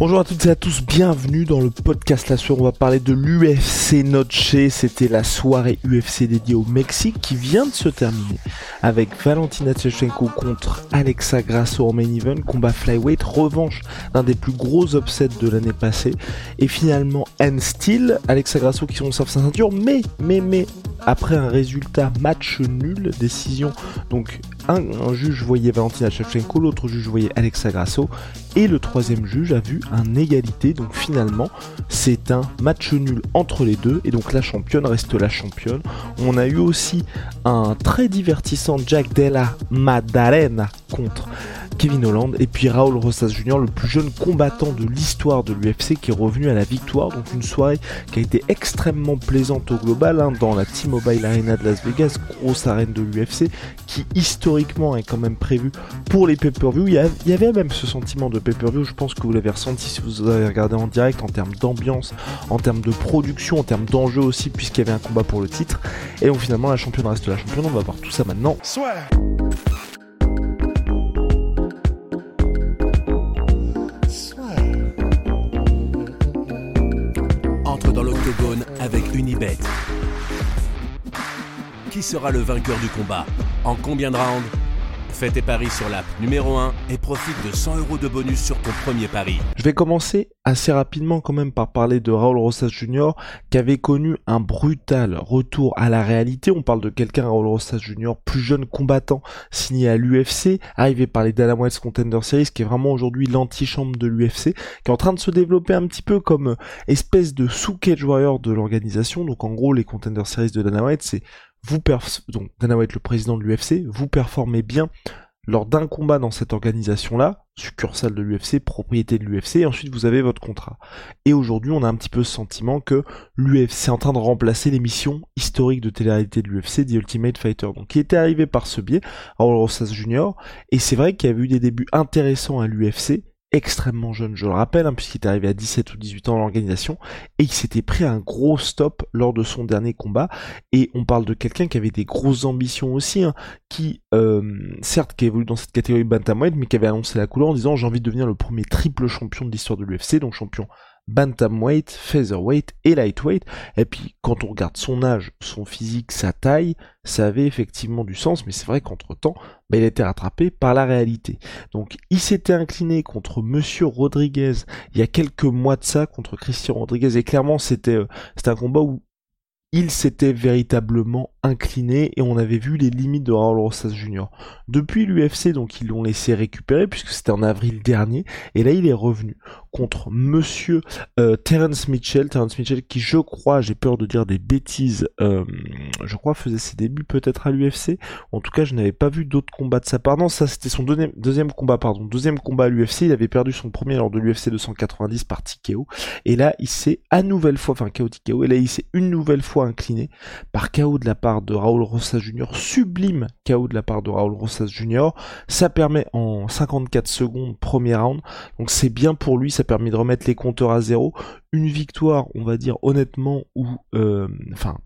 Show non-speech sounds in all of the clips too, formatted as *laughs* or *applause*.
Bonjour à toutes et à tous, bienvenue dans le podcast La Sueur. On va parler de l'UFC Noche. C'était la soirée UFC dédiée au Mexique qui vient de se terminer avec Valentina Tchechenko contre Alexa Grasso en main event, combat flyweight, revanche d'un des plus gros upsets de l'année passée. Et finalement, N Steel, Alexa Grasso qui conserve sa ceinture, mais, mais, mais, après un résultat match nul, décision, donc un, juge voyait Valentina Shevchenko, l'autre juge voyait Alexa Grasso, et le troisième juge a vu un égalité, donc finalement c'est un match nul entre les deux, et donc la championne reste la championne. On a eu aussi un très divertissant Jack Della Maddalena contre Kevin Holland et puis Raoul Rosas Jr., le plus jeune combattant de l'histoire de l'UFC qui est revenu à la victoire. Donc une soirée qui a été extrêmement plaisante au global hein, dans la T-Mobile Arena de Las Vegas, grosse arène de l'UFC qui historiquement est quand même prévue pour les pay-per-view. Il, y avait même ce sentiment de pay-per-view, je pense que vous l'avez ressenti si vous avez regardé en direct en termes d'ambiance, en termes de production, en termes d'enjeu aussi puisqu'il y avait un combat pour le titre. Et donc finalement la championne reste la championne, on va voir tout ça maintenant. Avec Unibet. Qui sera le vainqueur du combat? En combien de rounds? Fais tes paris sur l'app numéro 1 et profite de 100 euros de bonus sur ton premier pari. Je vais commencer assez rapidement quand même par parler de Raul Rosas Jr. qui avait connu un brutal retour à la réalité. On parle de quelqu'un, Raul Rosas Jr., plus jeune combattant signé à l'UFC, arrivé par les Dana White Contender Series, qui est vraiment aujourd'hui l'antichambre de l'UFC, qui est en train de se développer un petit peu comme espèce de sous-cage warrior de l'organisation. Donc en gros, les Contender Series de Dana White, c'est vous donc Dana White le président de l'UFC, vous performez bien lors d'un combat dans cette organisation-là, succursale de l'UFC, propriété de l'UFC, et ensuite vous avez votre contrat. Et aujourd'hui, on a un petit peu ce sentiment que l'UFC est en train de remplacer l'émission historique de télé-réalité de l'UFC, The Ultimate Fighter, donc qui était arrivé par ce biais, Raul Rosas Jr., et c'est vrai qu'il y avait eu des débuts intéressants à l'UFC, extrêmement jeune, je le rappelle, hein, puisqu'il est arrivé à 17 ou 18 ans dans l'organisation, et il s'était pris un gros stop lors de son dernier combat, et on parle de quelqu'un qui avait des grosses ambitions aussi, hein, qui, euh, certes, qui évolue dans cette catégorie bantamweight, mais qui avait annoncé la couleur en disant j'ai envie de devenir le premier triple champion de l'histoire de l'UFC, donc champion bantamweight, featherweight et lightweight. Et puis quand on regarde son âge, son physique, sa taille, ça avait effectivement du sens, mais c'est vrai qu'entre temps, bah, il a été rattrapé par la réalité. Donc il s'était incliné contre Monsieur Rodriguez il y a quelques mois de ça, contre Christian Rodriguez, et clairement c'était euh, un combat où il s'était véritablement incliné et on avait vu les limites de Raul Rosas Jr. Depuis l'UFC, donc ils l'ont laissé récupérer puisque c'était en avril dernier et là il est revenu contre monsieur euh, Terence Mitchell, Terence Mitchell qui je crois, j'ai peur de dire des bêtises, euh, je crois faisait ses débuts peut-être à l'UFC, en tout cas je n'avais pas vu d'autres combats de sa part, non ça c'était son deuxième, combat, pardon, deuxième combat à l'UFC, il avait perdu son premier lors de l'UFC 290 par TKO et là il s'est à nouvelle fois, enfin KO et là il s'est une nouvelle fois incliné par KO de la part de Raoul Rosas Jr., sublime KO de la part de Raoul Rosas Jr. Ça permet en 54 secondes, premier round, donc c'est bien pour lui, permet de remettre les compteurs à zéro. Une victoire, on va dire honnêtement, ou euh, enfin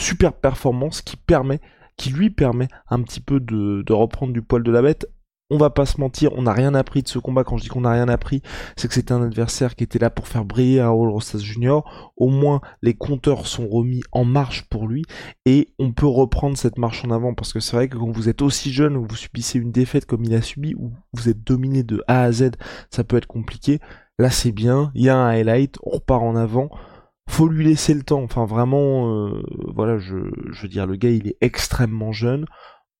super performance qui permet, qui lui permet un petit peu de, reprendre du poil de la bête on va pas se mentir, on n'a rien appris de ce combat. Quand je dis qu'on n'a rien appris, c'est que c'était un adversaire qui était là pour faire briller Raoul Rosas Jr. Au moins, les compteurs sont remis en marche pour lui et on peut reprendre cette marche en avant parce que c'est vrai que quand vous êtes aussi jeune ou vous subissez une défaite comme il a subi ou vous êtes dominé de A à Z, ça peut être compliqué. Là, c'est bien. Il y a un highlight, on repart en avant faut lui laisser le temps. Enfin, vraiment, euh, voilà, je, veux dire, le gars, il est extrêmement jeune.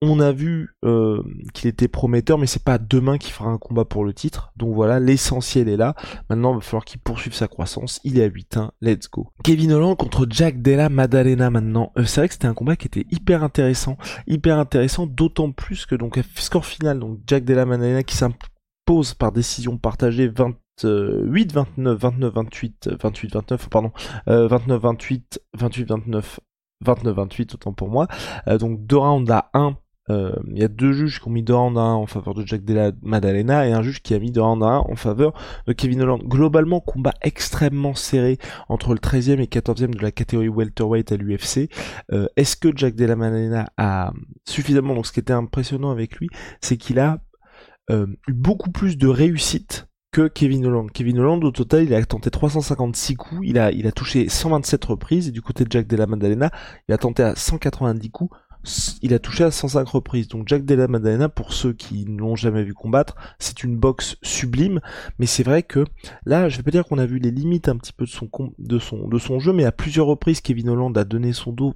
On a vu euh, qu'il était prometteur, mais c'est pas demain qu'il fera un combat pour le titre. Donc voilà, l'essentiel est là. Maintenant, il va falloir qu'il poursuive sa croissance. Il est à 8-1, let's go. Kevin Holland contre Jack Della Maddalena maintenant. Euh, c'est vrai que c'était un combat qui était hyper intéressant. Hyper intéressant, d'autant plus que donc score final, donc Jack Della Maddalena qui s'impose par décision partagée 28 29 29 28 28 29 pardon 29 28 28 29 29 28 autant pour moi donc deux rounds à 1 euh, il y a deux juges qui ont mis deux rounds à 1 en faveur de Jack Della Maddalena et un juge qui a mis deux rounds à 1 en faveur de Kevin Holland. Globalement, combat extrêmement serré entre le 13e et 14e de la catégorie welterweight à l'UFC. Euh, est-ce que Jack Della Maddalena a suffisamment... Donc ce qui était impressionnant avec lui, c'est qu'il a euh, eu beaucoup plus de réussite que Kevin Holland. Kevin Holland, au total, il a tenté 356 coups, il a, il a touché 127 reprises, et du côté de Jack Della Maddalena, il a tenté à 190 coups, il a touché à 105 reprises. Donc Jack Della Maddalena, pour ceux qui ne l'ont jamais vu combattre, c'est une boxe sublime. Mais c'est vrai que là, je vais pas dire qu'on a vu les limites un petit peu de son, de son, de son jeu, mais à plusieurs reprises, Kevin Holland a donné son dos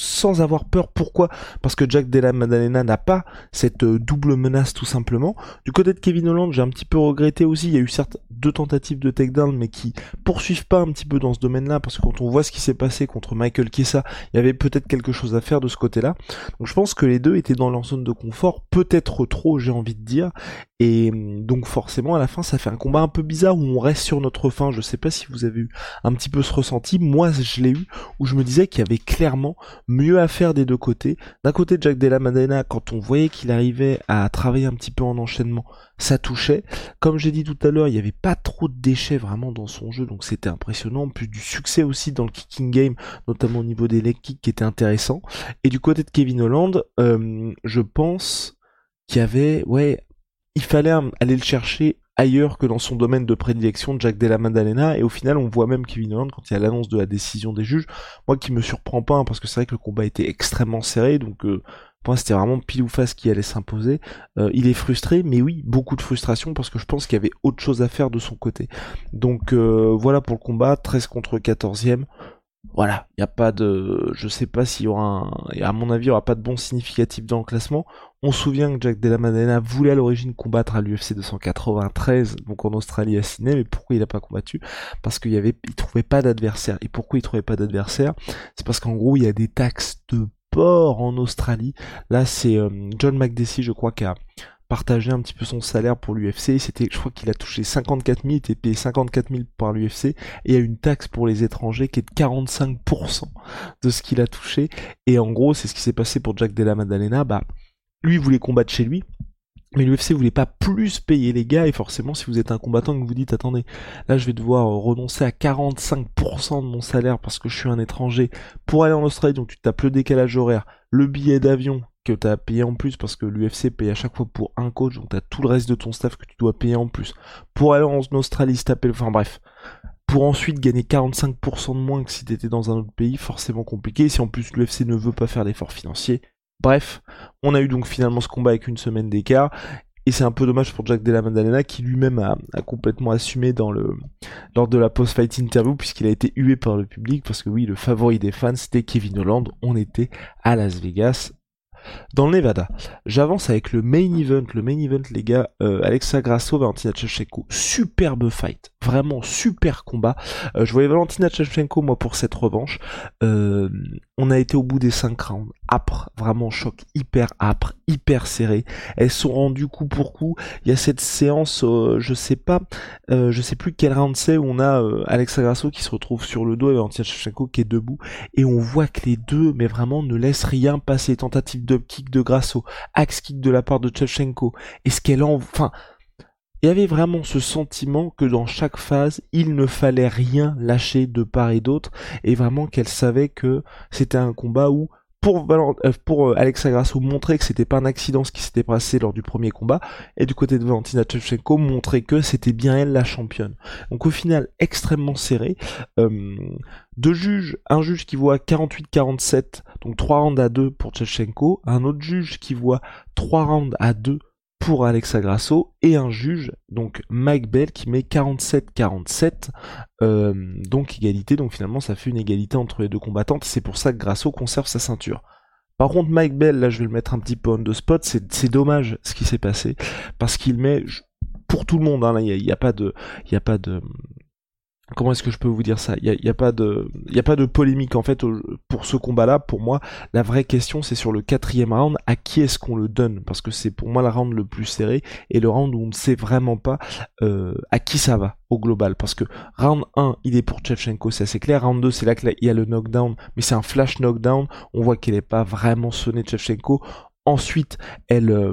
sans avoir peur. Pourquoi? Parce que Jack Della Maddalena n'a pas cette euh, double menace tout simplement. Du côté de Kevin Holland, j'ai un petit peu regretté aussi, il y a eu certes deux tentatives de takedown mais qui poursuivent pas un petit peu dans ce domaine-là parce que quand on voit ce qui s'est passé contre Michael Kessa, il y avait peut-être quelque chose à faire de ce côté-là. Donc je pense que les deux étaient dans leur zone de confort, peut-être trop j'ai envie de dire, et hum, donc forcément à la fin ça fait un combat un peu bizarre où on reste sur notre fin. Je sais pas si vous avez eu un petit peu ce ressenti. Moi je l'ai eu où je me disais qu'il y avait clairement mieux à faire des deux côtés. D'un côté Jack Della Madena quand on voyait qu'il arrivait à travailler un petit peu en enchaînement, ça touchait. Comme j'ai dit tout à l'heure, il n'y avait pas trop de déchets vraiment dans son jeu, donc c'était impressionnant. Plus du succès aussi dans le kicking game, notamment au niveau des leg kicks qui était intéressant. Et du côté de Kevin Holland, euh, je pense qu'il y avait ouais il fallait aller le chercher ailleurs que dans son domaine de prédilection de Jack Della et au final on voit même Kevin Holland quand il y a l'annonce de la décision des juges. Moi qui me surprend pas hein, parce que c'est vrai que le combat était extrêmement serré donc euh, pour moi c'était vraiment pile ou face qui allait s'imposer. Euh, il est frustré mais oui beaucoup de frustration parce que je pense qu'il y avait autre chose à faire de son côté. Donc euh, voilà pour le combat 13 contre 14e voilà, il n'y a pas de, je sais pas s'il y aura un, à mon avis, il n'y aura pas de bon significatif dans le classement. On se souvient que Jack Della Madonna voulait à l'origine combattre à l'UFC 293, donc en Australie à Sydney, mais pourquoi il n'a pas combattu? Parce qu'il avait, trouvait pas d'adversaire. Et pourquoi il trouvait pas d'adversaire? C'est parce qu'en gros, il y a des taxes de port en Australie. Là, c'est euh, John McDessie, je crois, qui a partager un petit peu son salaire pour l'UFC. C'était, je crois qu'il a touché 54 000, il était payé 54 000 par l'UFC, et il y a une taxe pour les étrangers qui est de 45% de ce qu'il a touché. Et en gros, c'est ce qui s'est passé pour Jack Della Maddalena. Bah, lui voulait combattre chez lui, mais l'UFC voulait pas plus payer les gars, et forcément, si vous êtes un combattant que vous dites, attendez, là je vais devoir renoncer à 45% de mon salaire parce que je suis un étranger pour aller en Australie, donc tu tapes le décalage horaire, le billet d'avion que tu as payé en plus parce que l'UFC paye à chaque fois pour un coach, donc tu as tout le reste de ton staff que tu dois payer en plus. Pour aller en Australie, se taper, enfin bref. Pour ensuite gagner 45% de moins que si tu étais dans un autre pays, forcément compliqué. Si en plus l'UFC ne veut pas faire d'efforts financiers. Bref, on a eu donc finalement ce combat avec une semaine d'écart. Et c'est un peu dommage pour Jack Della Maddalena qui lui-même a, complètement assumé dans le, lors de la post-fight interview puisqu'il a été hué par le public parce que oui, le favori des fans c'était Kevin Holland. On était à Las Vegas dans le Nevada, j'avance avec le main event. Le main event, les gars, euh, Alexa Grasso, Valentina Shevchenko. Superbe fight. Vraiment super combat. Euh, je voyais Valentina Shevchenko, moi, pour cette revanche. Euh, on a été au bout des 5 rounds. Âpre. Vraiment choc hyper âpre, hyper serré. Elles sont rendues coup pour coup. Il y a cette séance, je sais pas, je sais plus quel round c'est, où on a Alexa Grasso qui se retrouve sur le dos et Valentina Shevchenko qui est debout. Et on voit que les deux, mais vraiment, ne laissent rien passer. Tentative de kick de Grasso, axe kick de la part de Chevchenko, est-ce qu'elle en... Enfin, il y avait vraiment ce sentiment que dans chaque phase, il ne fallait rien lâcher de part et d'autre, et vraiment qu'elle savait que c'était un combat où pour, euh, pour euh, Alexa Grasso montrer que c'était pas un accident ce qui s'était passé lors du premier combat, et du côté de Valentina Shevchenko montrer que c'était bien elle la championne. Donc au final extrêmement serré. Euh, deux juges, un juge qui voit 48-47, donc 3 rounds à 2 pour Shevchenko, un autre juge qui voit 3 rounds à 2 pour Alexa Grasso et un juge, donc Mike Bell, qui met 47-47, euh, donc égalité, donc finalement ça fait une égalité entre les deux combattantes, c'est pour ça que Grasso conserve sa ceinture. Par contre, Mike Bell, là je vais le mettre un petit peu on the spot, c'est dommage ce qui s'est passé, parce qu'il met, pour tout le monde, hein, il n'y a, pas de... Y a pas de comment est-ce que je peux vous dire ça? Il n'y a, a, pas de, a pas de polémique en fait pour ce combat-là. Pour moi, la vraie question c'est sur le quatrième round, à qui est-ce qu'on le donne? Parce que c'est pour moi le round le plus serré et le round où on ne sait vraiment pas euh, à qui ça va au global. Parce que round 1, il est pour Chevchenko, c'est assez clair. Round 2, c'est là qu'il y a le knockdown, mais c'est un flash knockdown. On voit qu'elle n'est pas vraiment sonnée Chevchenko. Ensuite, elle, euh,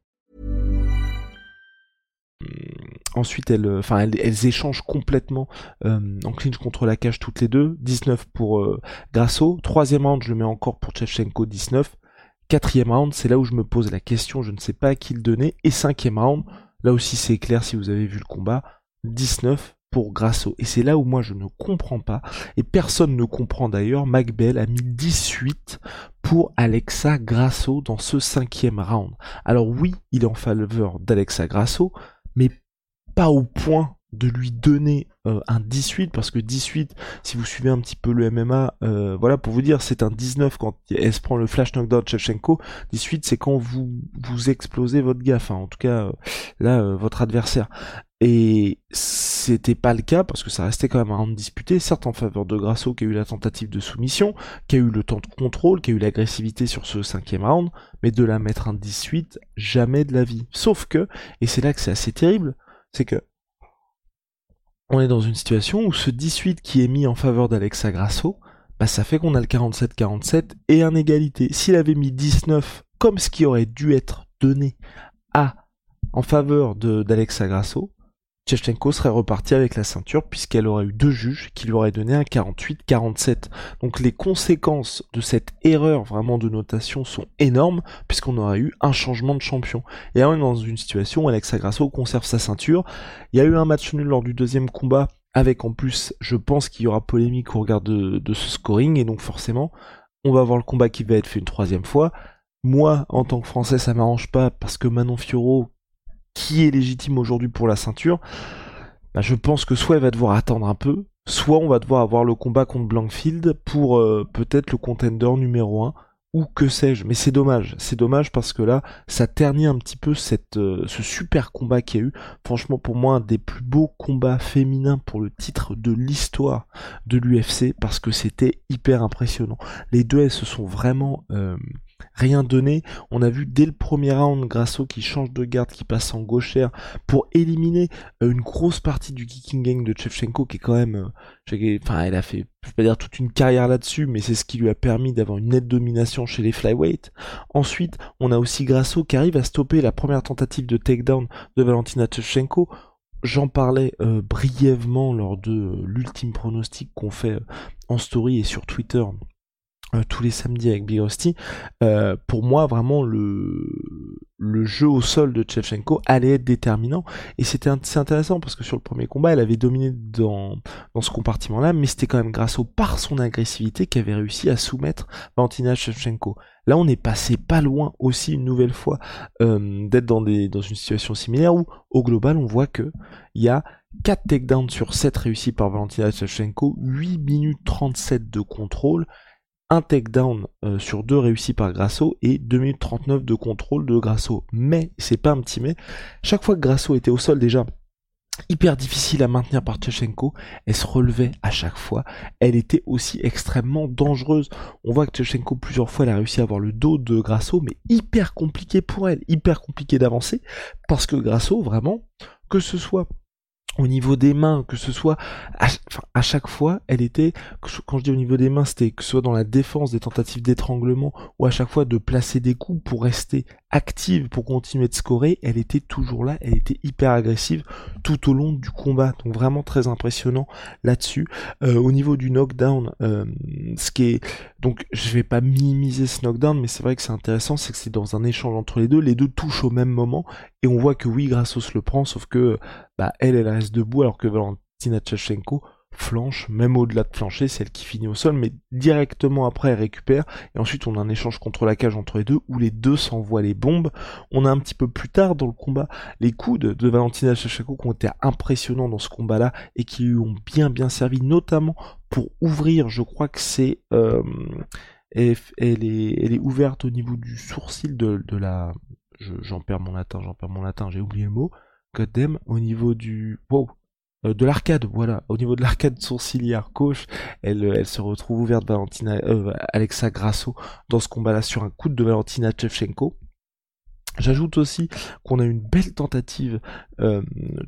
Ensuite, elles, enfin, elles, échangent complètement euh, en clinch contre la cage toutes les deux. 19 pour euh, Grasso. Troisième round, je le mets encore pour Chevchenko, 19. Quatrième round, c'est là où je me pose la question, je ne sais pas à qui le donner. Et cinquième round, là aussi c'est clair si vous avez vu le combat, 19 pour Grasso. Et c'est là où moi je ne comprends pas, et personne ne comprend d'ailleurs, McBell a mis 18 pour Alexa Grasso dans ce cinquième round. Alors oui, il est en faveur d'Alexa Grasso, pas au point de lui donner euh, un 18 parce que 18 si vous suivez un petit peu le MMA euh, voilà pour vous dire c'est un 19 quand elle se prend le flash knockdown de Shevchenko. 18 c'est quand vous vous explosez votre gaffe en tout cas euh, là votre adversaire. Et c'était pas le cas parce que ça restait quand même un round disputé, certes en faveur de Grasso qui a eu la tentative de soumission, qui a eu le temps de contrôle, qui a eu l'agressivité sur ce cinquième round, mais de la mettre un 18, jamais de la vie. Sauf que, et c'est là que c'est assez terrible, c'est que on est dans une situation où ce 18 qui est mis en faveur d'Alexa Grasso, bah ça fait qu'on a le 47-47 et un égalité. S'il avait mis 19 comme ce qui aurait dû être donné à en faveur d'Alexa Grasso, Chevchenko serait reparti avec la ceinture puisqu'elle aurait eu deux juges qui lui auraient donné un 48-47. Donc les conséquences de cette erreur vraiment de notation sont énormes puisqu'on aurait eu un changement de champion. Et là on est dans une situation où Alexa Grasso conserve sa ceinture. Il y a eu un match nul lors du deuxième combat avec en plus je pense qu'il y aura polémique au regard de, ce scoring et donc forcément on va voir le combat qui va être fait une troisième fois. Moi, en tant que Français, ça m'arrange pas parce que Manon Fiorot, qui est légitime aujourd'hui pour la ceinture, bah, je pense que soit elle va devoir attendre un peu, soit on va devoir avoir le combat contre Blankfield pour euh, peut-être le contender numéro 1 ou que sais-je. Mais c'est dommage, c'est dommage parce que là, ça ternit un petit peu euh, ce super combat qu'il y a eu. Franchement, pour moi, un des plus beaux combats féminins pour le titre de l'histoire de l'UFC parce que c'était hyper impressionnant. Les deux, elles se sont vraiment euh, rien donné. On a vu dès le premier round Grasso qui change de garde, qui passe en gauchère pour éliminer euh, une grosse partie du kicking gang de Chevchenko qui est quand même, euh, enfin elle a fait, je vais pas dire toute une carrière là-dessus, mais c'est ce qui lui a permis d'avoir une nette domination chez les flyweight. Ensuite, on a aussi Grasso qui arrive à stopper la première tentative de takedown de Valentina Chevchenko. J'en parlais euh, brièvement lors de l'ultime pronostic qu'on fait en story et sur Twitter tous les samedis avec Big Rusty, euh, pour moi vraiment le, le jeu au sol de Chevchenko allait être déterminant et c'était intéressant parce que sur le premier combat elle avait dominé dans, dans ce compartiment là mais c'était quand même grâce au par son agressivité qu'elle avait réussi à soumettre Valentina Shevchenko. Là on est passé pas loin aussi une nouvelle fois euh, d'être dans, dans une situation similaire où au global on voit que il y a 4 takedowns sur 7 réussis par Valentina Shevchenko, 8 minutes 37 de contrôle un takedown euh, sur deux réussi par Grasso et 2 minutes 39 de contrôle de Grasso. Mais, c'est pas un petit mais, chaque fois que Grasso était au sol déjà, hyper difficile à maintenir par Tchechenko, elle se relevait à chaque fois, elle était aussi extrêmement dangereuse. On voit que Tchechenko plusieurs fois elle a réussi à avoir le dos de Grasso, mais hyper compliqué pour elle, hyper compliqué d'avancer, parce que Grasso vraiment, que ce soit au niveau des mains, que ce soit à, chaque fois, elle était, quand je dis au niveau des mains, c'était que ce soit dans la défense des tentatives d'étranglement ou à chaque fois de placer des coups pour rester active pour continuer de scorer, elle était toujours là, elle était hyper agressive tout au long du combat. Donc vraiment très impressionnant là-dessus. Euh, au niveau du knockdown, euh, ce qui est donc je vais pas minimiser ce knockdown, mais c'est vrai que c'est intéressant, c'est que c'est dans un échange entre les deux, les deux touchent au même moment et on voit que oui, Grassos le prend, sauf que bah elle elle reste debout alors que Valentina Tchachenko flanche, même au-delà de flancher, c'est elle qui finit au sol, mais directement après elle récupère, et ensuite on a un échange contre la cage entre les deux, où les deux s'envoient les bombes. On a un petit peu plus tard dans le combat les coups de, Valentina Shevchenko qui ont été impressionnants dans ce combat-là, et qui lui ont bien bien servi, notamment pour ouvrir, je crois que c'est... Euh, elle, est, elle est ouverte au niveau du sourcil de, de la... J'en perds mon latin, j'en perds mon latin, j'ai oublié le mot. Goddamn, au niveau du... Wow, euh, de l'arcade, voilà, au niveau de l'arcade sourcilière gauche, elle, elle se retrouve ouverte Valentina, euh, Alexa Grasso dans ce combat-là sur un coup de Valentina Chevchenko. J'ajoute aussi qu'on a une belle tentative, euh,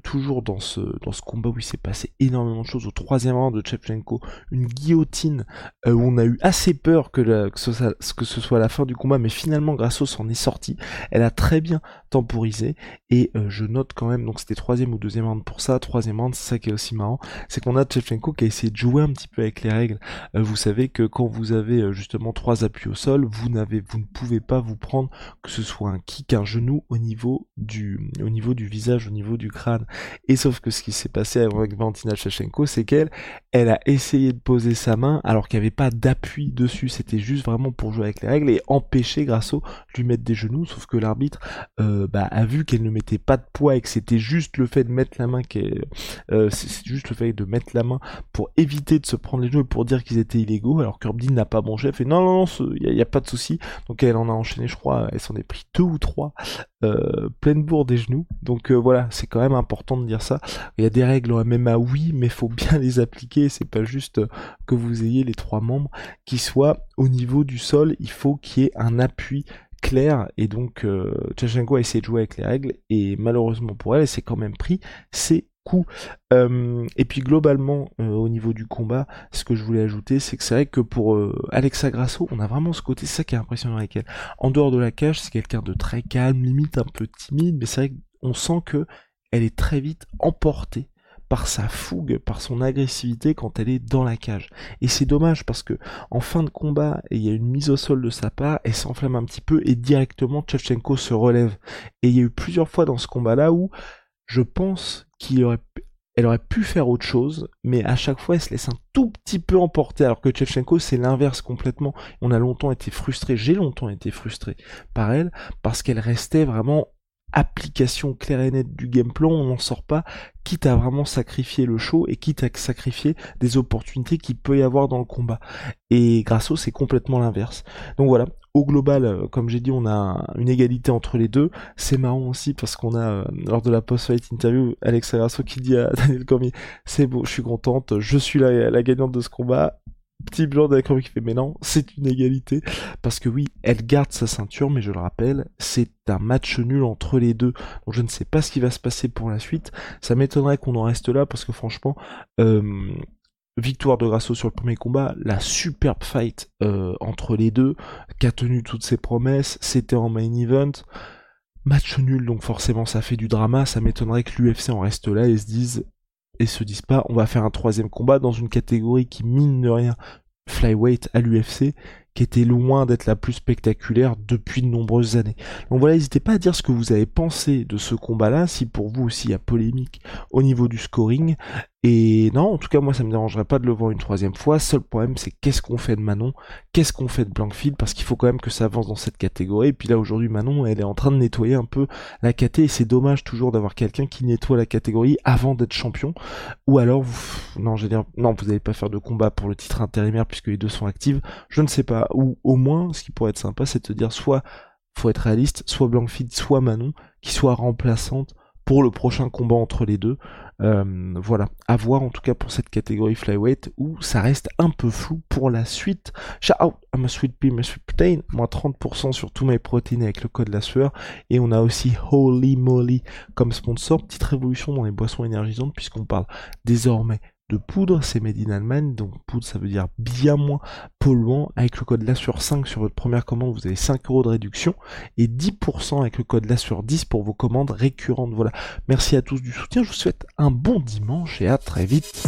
toujours dans ce, dans ce combat où il s'est passé énormément de choses, au troisième rang de Chepchenko, une guillotine euh, où on a eu assez peur que, ce que, ce soit, la fin du combat, mais finalement Grasso s'en est sorti. Elle a très bien temporisé et euh, je note quand même, donc c'était troisième ou deuxième round pour ça, troisième round, c'est ça qui est aussi marrant, c'est qu'on a Chepchenko qui a essayé de jouer un petit peu avec les règles. vous savez que quand vous avez justement trois appuis au sol, vous n'avez, vous ne pouvez pas vous prendre que ce soit un kick un genou au niveau du, au niveau du visage, au niveau du crâne. Et sauf que ce qui s'est passé avec Valentina Shevchenko, c'est qu'elle, elle a essayé de poser sa main alors qu'il n'y avait pas d'appui dessus. C'était juste vraiment pour jouer avec les règles et empêcher Grasso de lui mettre des genoux. Sauf que l'arbitre euh, bah, a vu qu'elle ne mettait pas de poids et que c'était juste le fait de mettre la main euh, c'est juste le fait de mettre la main pour éviter de se prendre les genoux et pour dire qu'ils étaient illégaux. Alors que n'a pas bon chef et non non non, il n'y a, a, pas de souci. Donc elle en a enchaîné, je crois, elle s'en est pris deux ou trois euh, pleine bourre des genoux. Donc euh, voilà, c'est quand même important de dire ça. Il y a des règles en MMA, oui, mais faut bien *laughs* les appliquer. C'est pas juste euh, que vous ayez les trois membres qui soient au niveau du sol. Il faut qu'il y ait un appui clair et donc euh, a essayé de jouer avec les règles et malheureusement pour elle, elle s'est quand même pris c'est coup. Euh, et puis globalement, euh, au niveau du combat, ce que je voulais ajouter, c'est que c'est vrai que pour euh, Alexa Grasso, on a vraiment ce côté, c'est ça qui est impressionnant avec elle. En dehors de la cage, c'est quelqu'un de très calme, limite un peu timide, mais c'est vrai qu'on sent que elle est très vite emportée par sa fougue, par son agressivité quand elle est dans la cage. Et c'est dommage parce que en fin de combat, il y a une mise au sol de sa part, elle s'enflamme un petit peu et directement Chevchenko se relève. Et il y a eu plusieurs fois dans ce combat-là où je pense qu'il aurait, elle aurait pu faire autre chose, mais à chaque fois elle se laisse un tout petit peu emporter, alors que Chevchenko c'est l'inverse complètement. On a longtemps été frustré, j'ai longtemps été frustré par elle, parce qu'elle restait vraiment application claire et nette du game plan, on n'en sort pas, quitte à vraiment sacrifier le show et quitte à sacrifier des opportunités qu'il peut y avoir dans le combat. Et Grasso c'est complètement l'inverse. Donc voilà, au global, euh, comme j'ai dit, on a une égalité entre les deux. C'est marrant aussi parce qu'on a, euh, lors de la post-fight interview, Alexa Grasso qui dit à *laughs* Daniel Cormier, c'est beau, je suis contente, je suis la, la gagnante de ce combat. Petit blanc d'accord qui fait mais non, c'est une égalité parce que oui, elle garde sa ceinture, mais je le rappelle, c'est un match nul entre les deux. Donc je ne sais pas ce qui va se passer pour la suite. Ça m'étonnerait qu'on en reste là parce que franchement, euh, victoire de Grasso sur le premier combat, la superbe fight euh, entre les deux, qui a tenu toutes ses promesses, c'était en main event. Match nul, donc forcément ça fait du drama, ça m'étonnerait que l'UFC en reste là et se dise et se disent pas on va faire un troisième combat dans une catégorie qui mine de rien flyweight à l'UFC qui était loin d'être la plus spectaculaire depuis de nombreuses années. Donc voilà, n'hésitez pas à dire ce que vous avez pensé de ce combat-là, si pour vous aussi il y a polémique au niveau du scoring, et non, en tout cas, moi, ça me dérangerait pas de le voir une troisième fois. Seul problème, c'est qu'est-ce qu'on fait de Manon? Qu'est-ce qu'on fait de Blankfield Parce qu'il faut quand même que ça avance dans cette catégorie. Et puis là, aujourd'hui, Manon, elle est en train de nettoyer un peu la caté. Et c'est dommage toujours d'avoir quelqu'un qui nettoie la catégorie avant d'être champion. Ou alors, vous... non, dire, non, vous n'allez pas faire de combat pour le titre intérimaire puisque les deux sont actives. Je ne sais pas. Ou au moins, ce qui pourrait être sympa, c'est de dire soit, faut être réaliste, soit Blankfield, soit Manon, qui soit remplaçante pour le prochain combat entre les deux. Euh, voilà, à voir en tout cas pour cette catégorie flyweight où ça reste un peu flou pour la suite. Shout out à ma sweet pea, ma sweet protein, moins 30% sur tous mes protéines avec le code la sueur. Et on a aussi Holy Moly comme sponsor, petite révolution dans les boissons énergisantes puisqu'on parle désormais poudre, c'est made in Allemagne, donc poudre ça veut dire bien moins polluant. Avec le code là sur 5 sur votre première commande, vous avez 5 euros de réduction et 10% avec le code là sur 10 pour vos commandes récurrentes. Voilà. Merci à tous du soutien. Je vous souhaite un bon dimanche et à très vite.